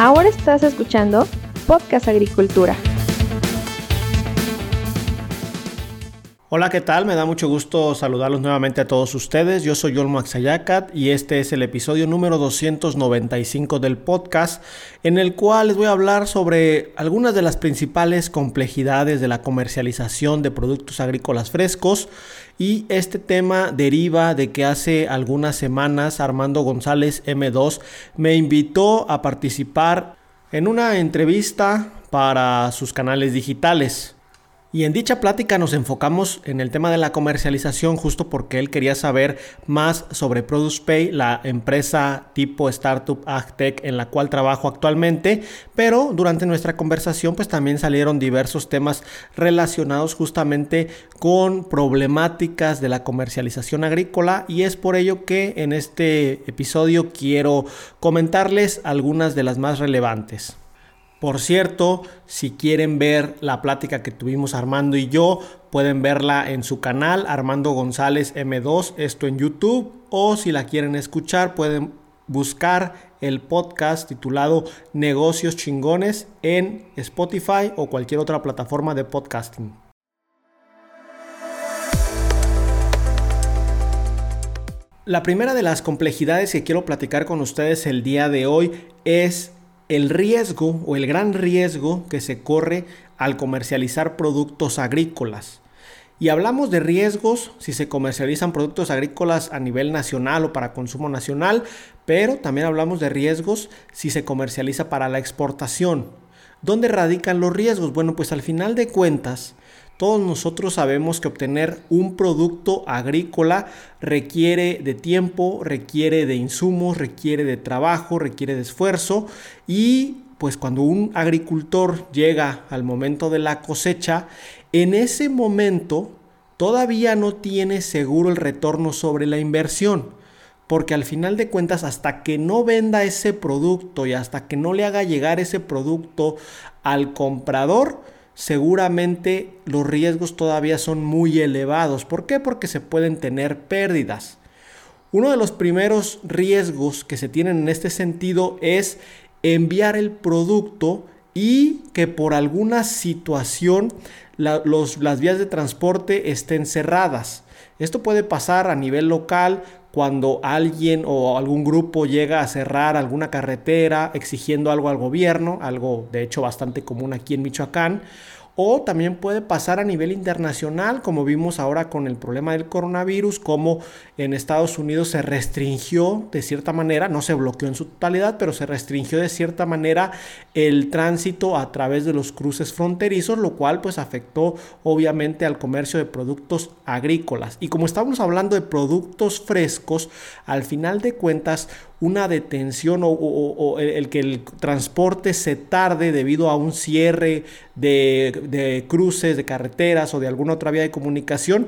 Ahora estás escuchando Podcast Agricultura. Hola, ¿qué tal? Me da mucho gusto saludarlos nuevamente a todos ustedes. Yo soy Olmo Axayacat y este es el episodio número 295 del podcast en el cual les voy a hablar sobre algunas de las principales complejidades de la comercialización de productos agrícolas frescos y este tema deriva de que hace algunas semanas Armando González M2 me invitó a participar en una entrevista para sus canales digitales. Y en dicha plática nos enfocamos en el tema de la comercialización justo porque él quería saber más sobre ProducePay, la empresa tipo startup AgTech en la cual trabajo actualmente, pero durante nuestra conversación pues también salieron diversos temas relacionados justamente con problemáticas de la comercialización agrícola y es por ello que en este episodio quiero comentarles algunas de las más relevantes. Por cierto, si quieren ver la plática que tuvimos Armando y yo, pueden verla en su canal Armando González M2, esto en YouTube, o si la quieren escuchar, pueden buscar el podcast titulado Negocios Chingones en Spotify o cualquier otra plataforma de podcasting. La primera de las complejidades que quiero platicar con ustedes el día de hoy es el riesgo o el gran riesgo que se corre al comercializar productos agrícolas. Y hablamos de riesgos si se comercializan productos agrícolas a nivel nacional o para consumo nacional, pero también hablamos de riesgos si se comercializa para la exportación. ¿Dónde radican los riesgos? Bueno, pues al final de cuentas, todos nosotros sabemos que obtener un producto agrícola requiere de tiempo, requiere de insumos, requiere de trabajo, requiere de esfuerzo y pues cuando un agricultor llega al momento de la cosecha, en ese momento todavía no tiene seguro el retorno sobre la inversión. Porque al final de cuentas, hasta que no venda ese producto y hasta que no le haga llegar ese producto al comprador, seguramente los riesgos todavía son muy elevados. ¿Por qué? Porque se pueden tener pérdidas. Uno de los primeros riesgos que se tienen en este sentido es enviar el producto y que por alguna situación las vías de transporte estén cerradas. Esto puede pasar a nivel local cuando alguien o algún grupo llega a cerrar alguna carretera exigiendo algo al gobierno, algo de hecho bastante común aquí en Michoacán, o también puede pasar a nivel internacional, como vimos ahora con el problema del coronavirus, como en Estados Unidos se restringió de cierta manera, no se bloqueó en su totalidad, pero se restringió de cierta manera el tránsito a través de los cruces fronterizos, lo cual pues afectó obviamente al comercio de productos agrícolas. Y como estamos hablando de productos frescos, al final de cuentas una detención o, el, que el transporte se tarde debido a un cierre de, cruces, de carreteras o de alguna otra vía de comunicación,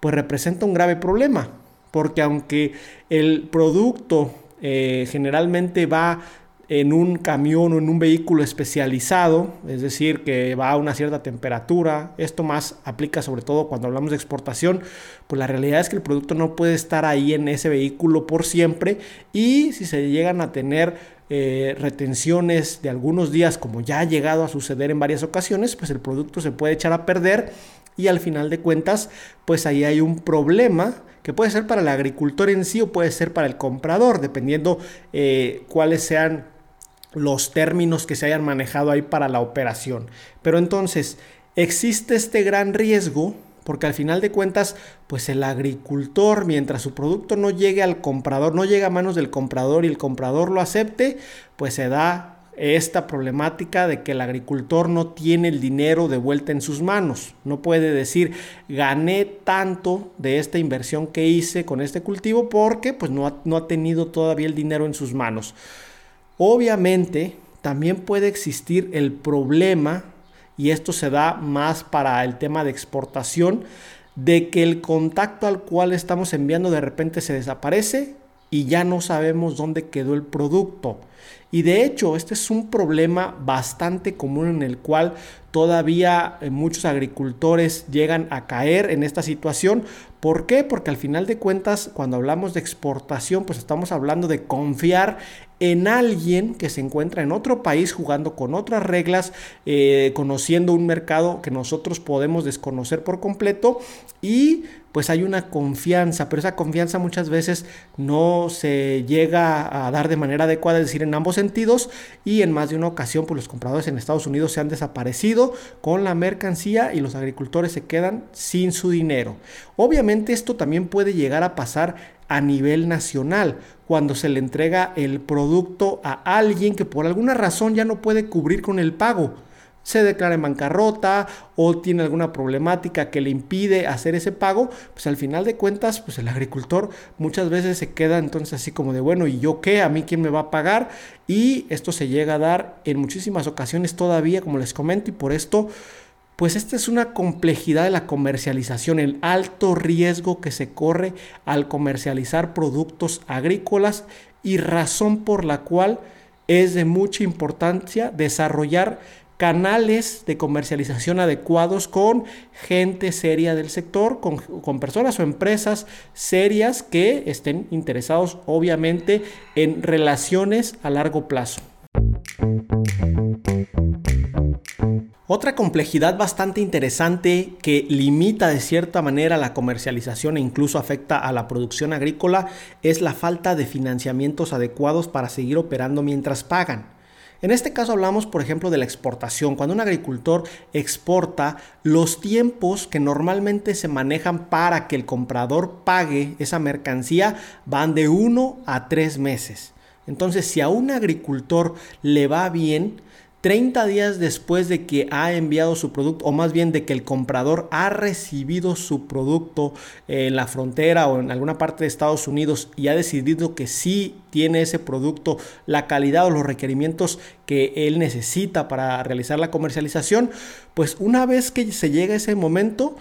pues representa un grave problema. Porque aunque el producto eh, generalmente va en un camión o en un vehículo especializado, es decir, que va a una cierta temperatura. Esto más aplica sobre todo cuando hablamos de exportación, pues la realidad es que el producto no puede estar ahí en ese vehículo por siempre y si se llegan a tener eh, retenciones de algunos días, como ya ha llegado a suceder en varias ocasiones, pues el producto se puede echar a perder y al final de cuentas, pues ahí hay un problema que puede ser para el agricultor en sí o puede ser para el comprador, dependiendo eh, cuáles sean los términos que se hayan manejado ahí para la operación. Pero entonces, existe este gran riesgo porque al final de cuentas, pues el agricultor, mientras su producto no llegue al comprador, no llega a manos del comprador y el comprador lo acepte, pues se da esta problemática de que el agricultor no tiene el dinero de vuelta en sus manos. No puede decir, gané tanto de esta inversión que hice con este cultivo porque pues no no ha tenido todavía el dinero en sus manos. Obviamente, también puede existir el problema, y esto se da más para el tema de exportación, de que el contacto al cual estamos enviando de repente se desaparece y ya no sabemos dónde quedó el producto. Y de hecho, este es un problema bastante común en el cual todavía eh, muchos agricultores llegan a caer en esta situación. ¿Por qué? Porque al final de cuentas, cuando hablamos de exportación, pues estamos hablando de confiar en alguien que se encuentra en otro país jugando con otras reglas, eh, conociendo un mercado que nosotros podemos desconocer por completo y pues hay una confianza, pero esa confianza muchas veces no se llega a dar de manera adecuada, es decir, en ambos sentidos y en más de una ocasión pues los compradores en Estados Unidos se han desaparecido con la mercancía y los agricultores se quedan sin su dinero. Obviamente esto también puede llegar a pasar a nivel nacional, cuando se le entrega el producto a alguien que por alguna razón ya no puede cubrir con el pago se declara en bancarrota o tiene alguna problemática que le impide hacer ese pago, pues al final de cuentas, pues el agricultor muchas veces se queda entonces así como de, bueno, ¿y yo qué? ¿A mí quién me va a pagar? Y esto se llega a dar en muchísimas ocasiones todavía, como les comento, y por esto, pues esta es una complejidad de la comercialización, el alto riesgo que se corre al comercializar productos agrícolas y razón por la cual es de mucha importancia desarrollar canales de comercialización adecuados con gente seria del sector, con, personas o empresas serias que estén interesados obviamente en relaciones a largo plazo. Otra complejidad bastante interesante que limita de cierta manera la comercialización e incluso afecta a la producción agrícola es la falta de financiamientos adecuados para seguir operando mientras pagan. En este caso hablamos, por ejemplo, de la exportación. Cuando un agricultor exporta, los tiempos que normalmente se manejan para que el comprador pague esa mercancía van de uno a tres meses. Entonces, si a un agricultor le va bien, 30 días después de que ha enviado su producto, o más bien de que el comprador ha recibido su producto en la frontera o en alguna parte de Estados Unidos y ha decidido que sí tiene ese producto, la calidad o los requerimientos que él necesita para realizar la comercialización, pues una vez que se llega ese momento,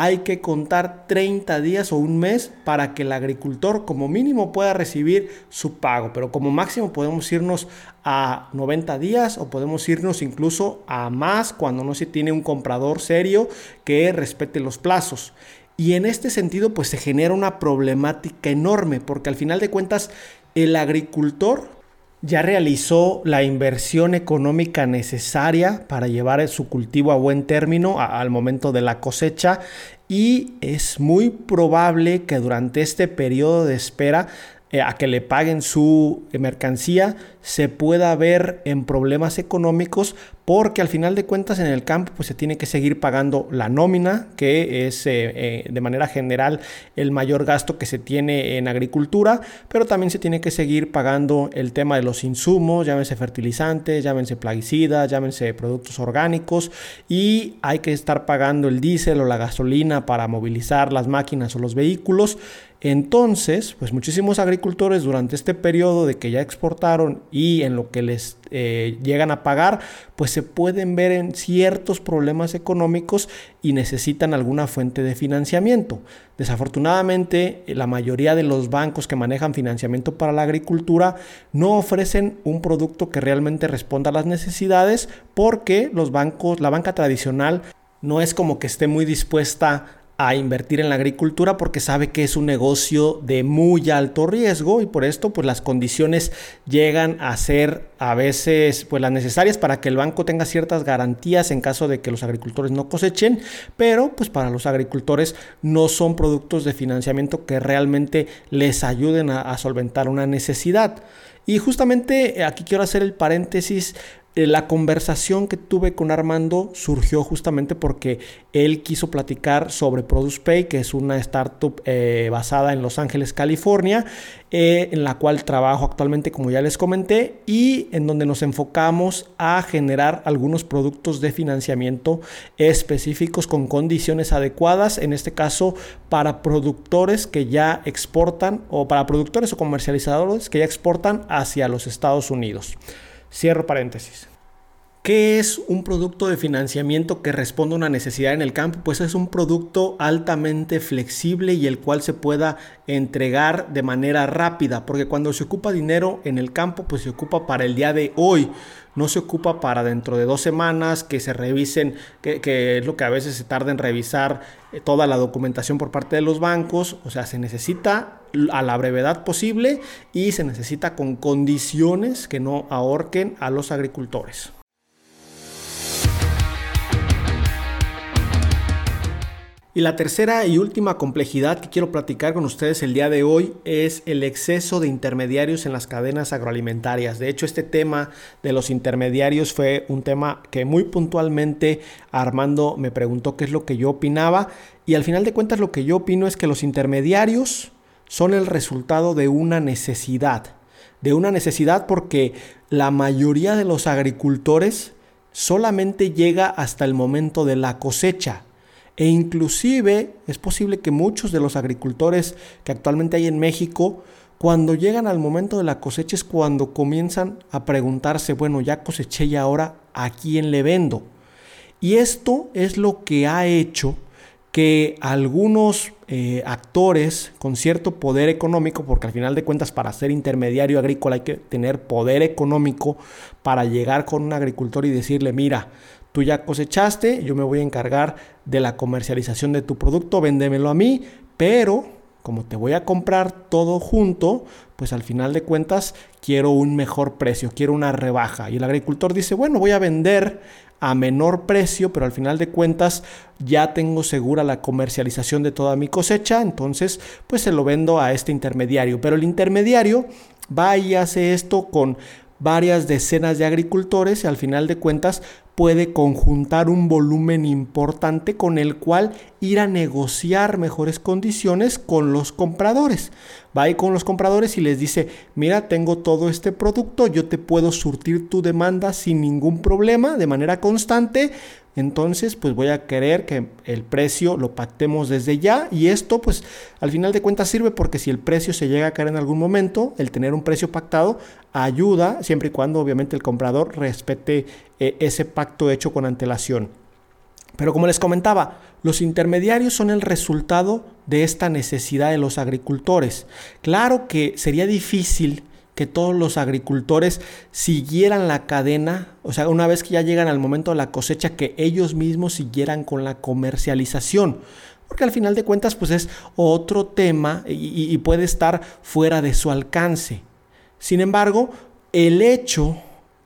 hay que contar 30 días o un mes para que el agricultor como mínimo pueda recibir su pago, pero como máximo podemos irnos a 90 días o podemos irnos incluso a más cuando no se tiene un comprador serio que respete los plazos. Y en este sentido pues se genera una problemática enorme porque al final de cuentas el agricultor ya realizó la inversión económica necesaria para llevar su cultivo a buen término al momento de la cosecha y es muy probable que durante este periodo de espera eh, a que le paguen su mercancía se pueda ver en problemas económicos porque al final de cuentas en el campo pues se tiene que seguir pagando la nómina, que es eh, eh, de manera general el mayor gasto que se tiene en agricultura, pero también se tiene que seguir pagando el tema de los insumos, llámense fertilizantes, llámense plaguicidas, llámense productos orgánicos y hay que estar pagando el diésel o la gasolina para movilizar las máquinas o los vehículos. Entonces, pues muchísimos agricultores durante este periodo de que ya exportaron y en lo que les eh, llegan a pagar, pues se pueden ver en ciertos problemas económicos y necesitan alguna fuente de financiamiento. Desafortunadamente, la mayoría de los bancos que manejan financiamiento para la agricultura no ofrecen un producto que realmente responda a las necesidades porque los bancos, la banca tradicional no es como que esté muy dispuesta a invertir en la agricultura porque sabe que es un negocio de muy alto riesgo y por esto pues las condiciones llegan a ser a veces pues las necesarias para que el banco tenga ciertas garantías en caso de que los agricultores no cosechen, pero pues para los agricultores no son productos de financiamiento que realmente les ayuden a, a solventar una necesidad. Y justamente aquí quiero hacer el paréntesis eh, la conversación que tuve con Armando surgió justamente porque él quiso platicar sobre Produce Pay, que es una startup eh, basada en Los Ángeles, California, eh, en la cual trabajo actualmente, como ya les comenté, y en donde nos enfocamos a generar algunos productos de financiamiento específicos con condiciones adecuadas, en este caso para productores que ya exportan o para productores o comercializadores que ya exportan hacia los Estados Unidos. Cierro paréntesis. ¿Qué es un producto de financiamiento que responde a una necesidad en el campo? Pues es un producto altamente flexible y el cual se pueda entregar de manera rápida, porque cuando se ocupa dinero en el campo, pues se ocupa para el día de hoy, no se ocupa para dentro de dos semanas que se revisen, que, es lo que a veces se tarda en revisar eh, toda la documentación por parte de los bancos, o sea, se necesita a la brevedad posible y se necesita con condiciones que no ahorquen a los agricultores. Y la tercera y última complejidad que quiero platicar con ustedes el día de hoy es el exceso de intermediarios en las cadenas agroalimentarias. De hecho, este tema de los intermediarios fue un tema que muy puntualmente Armando me preguntó qué es lo que yo opinaba. Y al final de cuentas lo que yo opino es que los intermediarios son el resultado de una necesidad. De una necesidad porque la mayoría de los agricultores solamente llega hasta el momento de la cosecha e inclusive es posible que muchos de los agricultores que actualmente hay en México, cuando llegan al momento de la cosecha es cuando comienzan a preguntarse, bueno, ya coseché y ahora a quién le vendo. Y esto es lo que ha hecho que algunos eh, actores con cierto poder económico, porque al final de cuentas para ser intermediario agrícola hay que tener poder económico para llegar con un agricultor y decirle, mira, Tú ya cosechaste, yo me voy a encargar de la comercialización de tu producto, véndemelo a mí, pero como te voy a comprar todo junto, pues al final de cuentas quiero un mejor precio, quiero una rebaja. Y el agricultor dice, bueno, voy a vender a menor precio, pero al final de cuentas ya tengo segura la comercialización de toda mi cosecha, entonces pues se lo vendo a este intermediario. Pero el intermediario va y hace esto con varias decenas de agricultores y al final de cuentas puede conjuntar un volumen importante con el cual ir a negociar mejores condiciones con los compradores. Va ahí con los compradores y les dice, mira, tengo todo este producto, yo te puedo surtir tu demanda sin ningún problema, de manera constante, entonces pues voy a querer que el precio lo pactemos desde ya y esto pues al final de cuentas sirve porque si el precio se llega a caer en algún momento, el tener un precio pactado ayuda siempre y cuando obviamente el comprador respete eh, ese pacto hecho con antelación. Pero como les comentaba, los intermediarios son el resultado de esta necesidad de los agricultores. Claro que sería difícil que todos los agricultores siguieran la cadena, o sea, una vez que ya llegan al momento de la cosecha, que ellos mismos siguieran con la comercialización. Porque al final de cuentas, pues es otro tema y, puede estar fuera de su alcance. Sin embargo, el hecho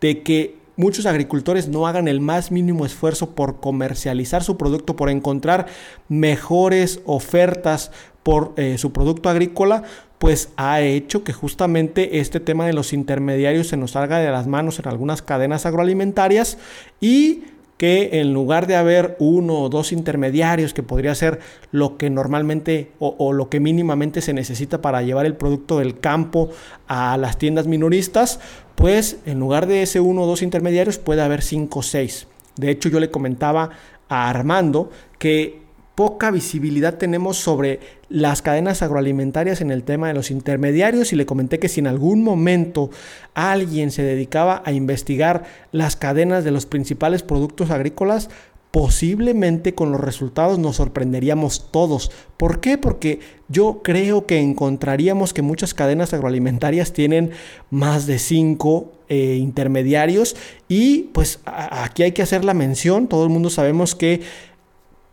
de que muchos agricultores no hagan el más mínimo esfuerzo por comercializar su producto, por encontrar mejores ofertas por eh, su producto agrícola, pues ha hecho que justamente este tema de los intermediarios se nos salga de las manos en algunas cadenas agroalimentarias y que en lugar de haber uno o dos intermediarios, que podría ser lo que normalmente o, lo que mínimamente se necesita para llevar el producto del campo a las tiendas minoristas, pues en lugar de ese uno o dos intermediarios puede haber cinco o seis. De hecho, yo le comentaba a Armando que poca visibilidad tenemos sobre las cadenas agroalimentarias en el tema de los intermediarios y le comenté que si en algún momento alguien se dedicaba a investigar las cadenas de los principales productos agrícolas, posiblemente con los resultados nos sorprenderíamos todos. ¿Por qué? Porque yo creo que encontraríamos que muchas cadenas agroalimentarias tienen más de cinco eh, intermediarios y pues aquí hay que hacer la mención, todo el mundo sabemos que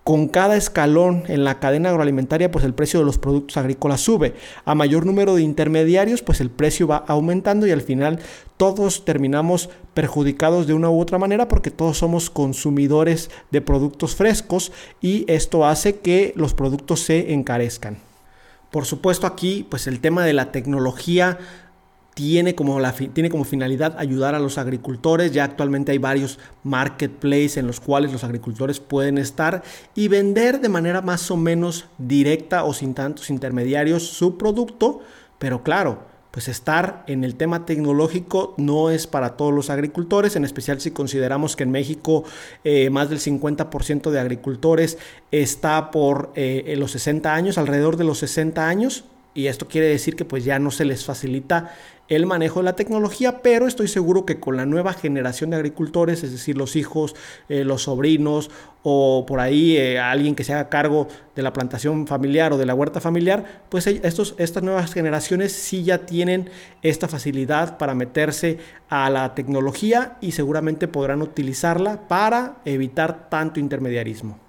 con cada escalón en la cadena agroalimentaria, pues el precio de los productos agrícolas sube. A mayor número de intermediarios, pues el precio va aumentando y al final todos terminamos perjudicados de una u otra manera porque todos somos consumidores de productos frescos y esto hace que los productos se encarezcan. Por supuesto aquí, pues el tema de la tecnología tiene como, la, tiene como finalidad ayudar a los agricultores. Ya actualmente hay varios marketplaces en los cuales los agricultores pueden estar y vender de manera más o menos directa o sin tantos intermediarios su producto. Pero claro, pues estar en el tema tecnológico no es para todos los agricultores, en especial si consideramos que en México eh, más del 50% de agricultores está por eh, los 60 años, alrededor de los 60 años y esto quiere decir que pues ya no se les facilita el manejo de la tecnología, pero estoy seguro que con la nueva generación de agricultores, es decir, los hijos, eh, los sobrinos o por ahí eh, alguien que se haga cargo de la plantación familiar o de la huerta familiar, pues estos, estas nuevas generaciones sí ya tienen esta facilidad para meterse a la tecnología y seguramente podrán utilizarla para evitar tanto intermediarismo.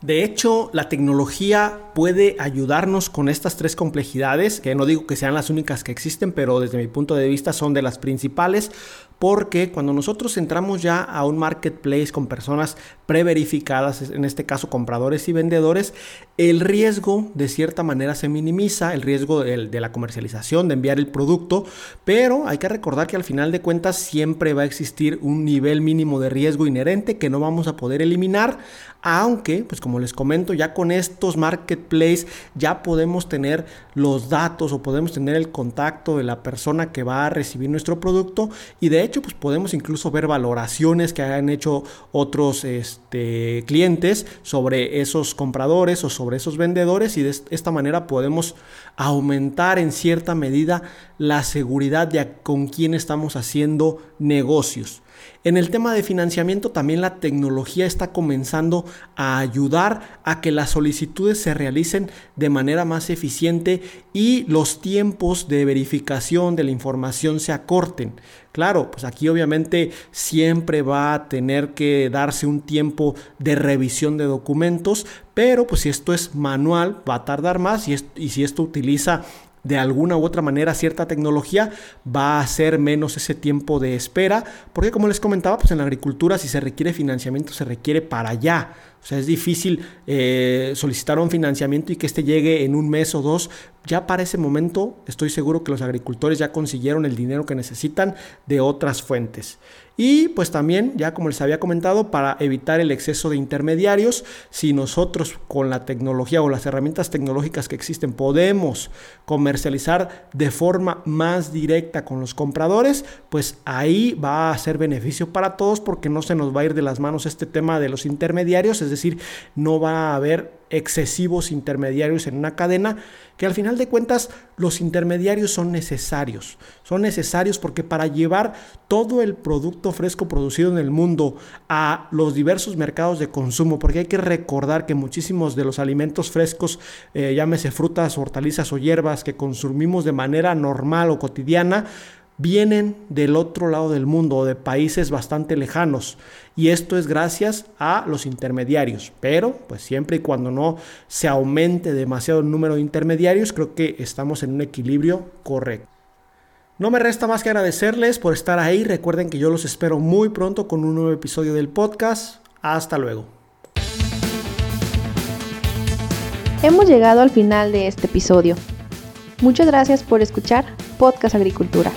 De hecho, la tecnología puede ayudarnos con estas tres complejidades, que no digo que sean las únicas que existen, pero desde mi punto de vista son de las principales, porque cuando nosotros entramos ya a un marketplace con personas preverificadas, en este caso compradores y vendedores, el riesgo de cierta manera se minimiza, el riesgo de, de, la comercialización, de enviar el producto, pero hay que recordar que al final de cuentas siempre va a existir un nivel mínimo de riesgo inherente que no vamos a poder eliminar, aunque, pues como les comento, ya con estos marketplaces ya podemos tener los datos o podemos tener el contacto de la persona que va a recibir nuestro producto y de hecho, pues podemos incluso ver valoraciones que han hecho otros este, clientes sobre esos compradores o sobre esos vendedores y de esta manera podemos aumentar en cierta medida la seguridad de con quién estamos haciendo negocios. En el tema de financiamiento también la tecnología está comenzando a ayudar a que las solicitudes se realicen de manera más eficiente y los tiempos de verificación de la información se acorten. Claro, pues aquí obviamente siempre va a tener que darse un tiempo de revisión de documentos, pero pues si esto es manual va a tardar más y, y si esto utiliza de alguna u otra manera cierta tecnología, va a ser menos ese tiempo de espera, porque como les comentaba, pues en la agricultura si se requiere financiamiento se requiere para allá. O sea, es difícil eh, solicitar un financiamiento y que este llegue en un mes o dos. Ya para ese momento estoy seguro que los agricultores ya consiguieron el dinero que necesitan de otras fuentes. Y pues también, ya como les había comentado, para evitar el exceso de intermediarios, si nosotros con la tecnología o las herramientas tecnológicas que existen podemos comercializar de forma más directa con los compradores, pues ahí va a ser beneficio para todos porque no se nos va a ir de las manos este tema de los intermediarios, es decir, no va a haber excesivos intermediarios en una cadena, que al final de cuentas los intermediarios son necesarios. Son necesarios porque para llevar todo el producto fresco producido en el mundo a los diversos mercados de consumo, porque hay que recordar que muchísimos de los alimentos frescos, eh, llámese frutas, hortalizas o hierbas que consumimos de manera normal o cotidiana, vienen del otro lado del mundo, de países bastante lejanos. Y esto es gracias a los intermediarios. Pero, pues siempre y cuando no se aumente demasiado el número de intermediarios, creo que estamos en un equilibrio correcto. No me resta más que agradecerles por estar ahí. Recuerden que yo los espero muy pronto con un nuevo episodio del podcast. Hasta luego. Hemos llegado al final de este episodio. Muchas gracias por escuchar Podcast Agricultura.